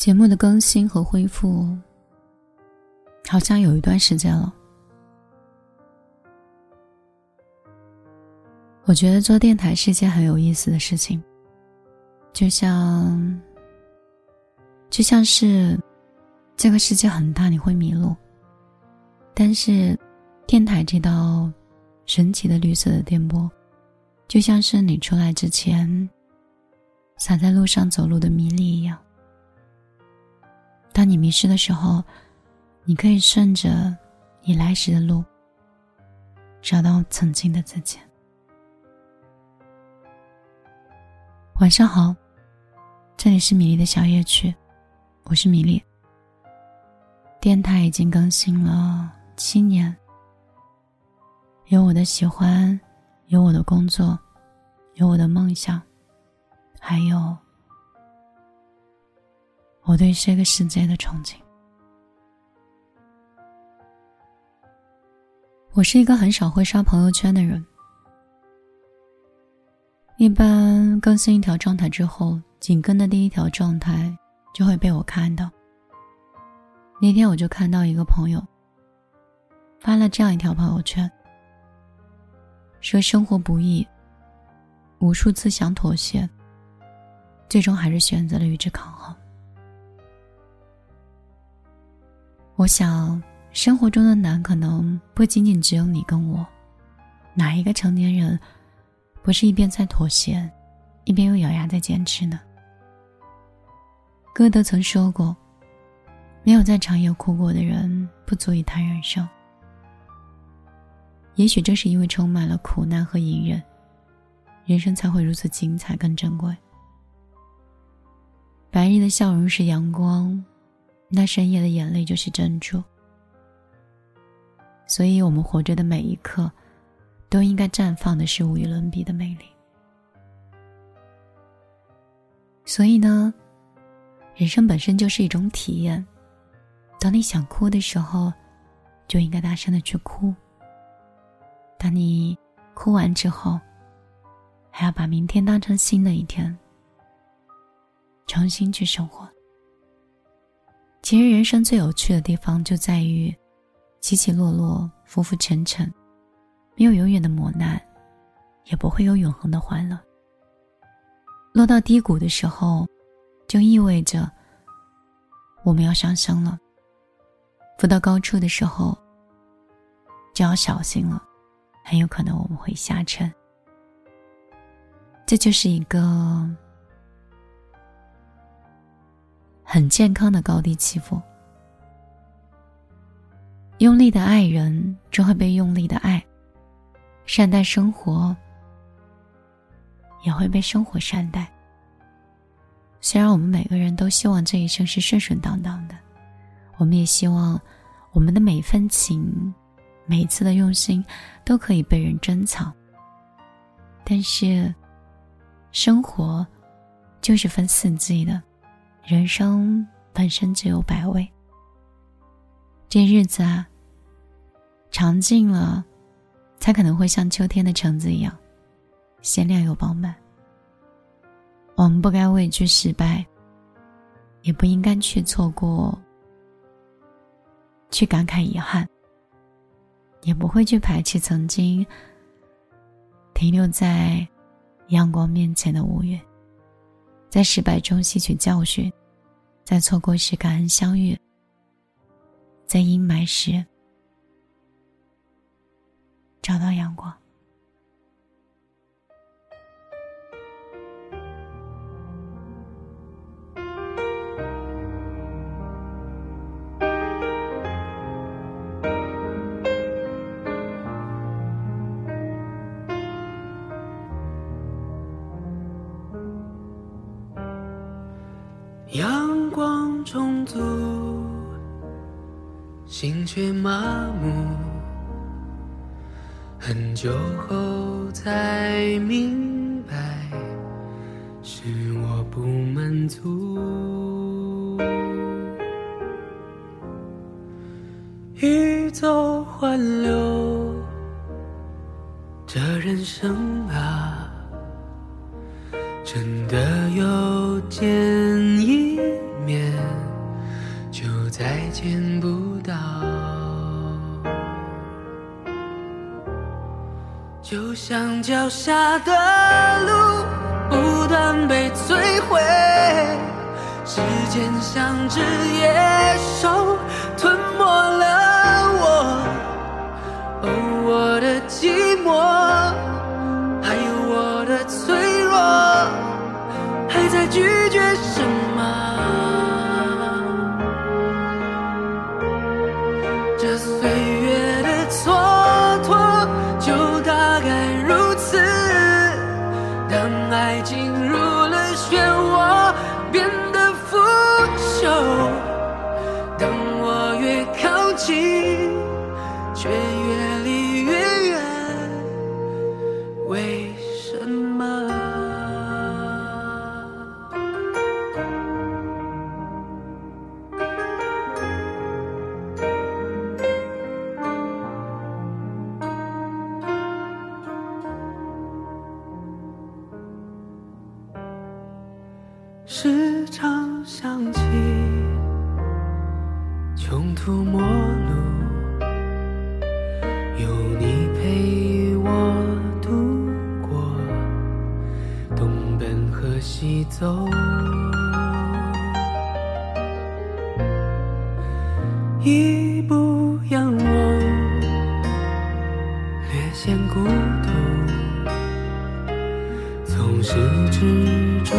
节目的更新和恢复，好像有一段时间了。我觉得做电台是件很有意思的事情，就像，就像是这个世界很大，你会迷路，但是电台这道神奇的绿色的电波，就像是你出来之前洒在路上走路的迷离一样。当你迷失的时候，你可以顺着你来时的路，找到曾经的自己。晚上好，这里是米粒的小夜曲，我是米粒。电台已经更新了七年，有我的喜欢，有我的工作，有我的梦想，还有。我对这个世界的憧憬。我是一个很少会刷朋友圈的人，一般更新一条状态之后，紧跟的第一条状态就会被我看到。那天我就看到一个朋友发了这样一条朋友圈，说生活不易，无数次想妥协，最终还是选择了与之抗衡。我想，生活中的难可能不仅仅只有你跟我。哪一个成年人，不是一边在妥协，一边又咬牙在坚持呢？歌德曾说过：“没有在长夜哭过的人，不足以谈人生。”也许正是因为充满了苦难和隐忍，人生才会如此精彩更珍贵。白日的笑容是阳光。那深夜的眼泪就是珍珠，所以我们活着的每一刻，都应该绽放的是无与伦比的美丽。所以呢，人生本身就是一种体验。当你想哭的时候，就应该大声的去哭。当你哭完之后，还要把明天当成新的一天，重新去生活。其实人生最有趣的地方就在于，起起落落，浮浮沉沉，没有永远的磨难，也不会有永恒的欢乐。落到低谷的时候，就意味着我们要上升了；浮到高处的时候，就要小心了，很有可能我们会下沉。这就是一个。很健康的高低起伏。用力的爱人，就会被用力的爱；善待生活，也会被生活善待。虽然我们每个人都希望这一生是顺顺当当的，我们也希望我们的每份情、每一次的用心都可以被人珍藏。但是，生活就是分四季的。人生本身只有百味，这日子啊，尝尽了，才可能会像秋天的橙子一样，鲜亮又饱满。我们不该畏惧失败，也不应该去错过，去感慨遗憾，也不会去排斥曾经停留在阳光面前的乌云，在失败中吸取教训。在错过时感恩相遇，在阴霾时找到阳光。光充足，心却麻木。很久后才明白，是我不满足。欲走还留，这人生啊。真的有见见不到。就像脚下的路不断被摧毁，时间像只野兽时常想起穷途末路，有你陪我度过东奔和西走，一步仰望，略显孤独。从始至终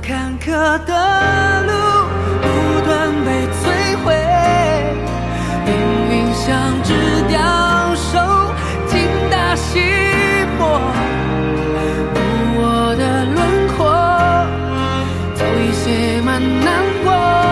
坎坷的路不断被摧毁，命运像只雕手精打细磨，无我的轮廓早已写满难过。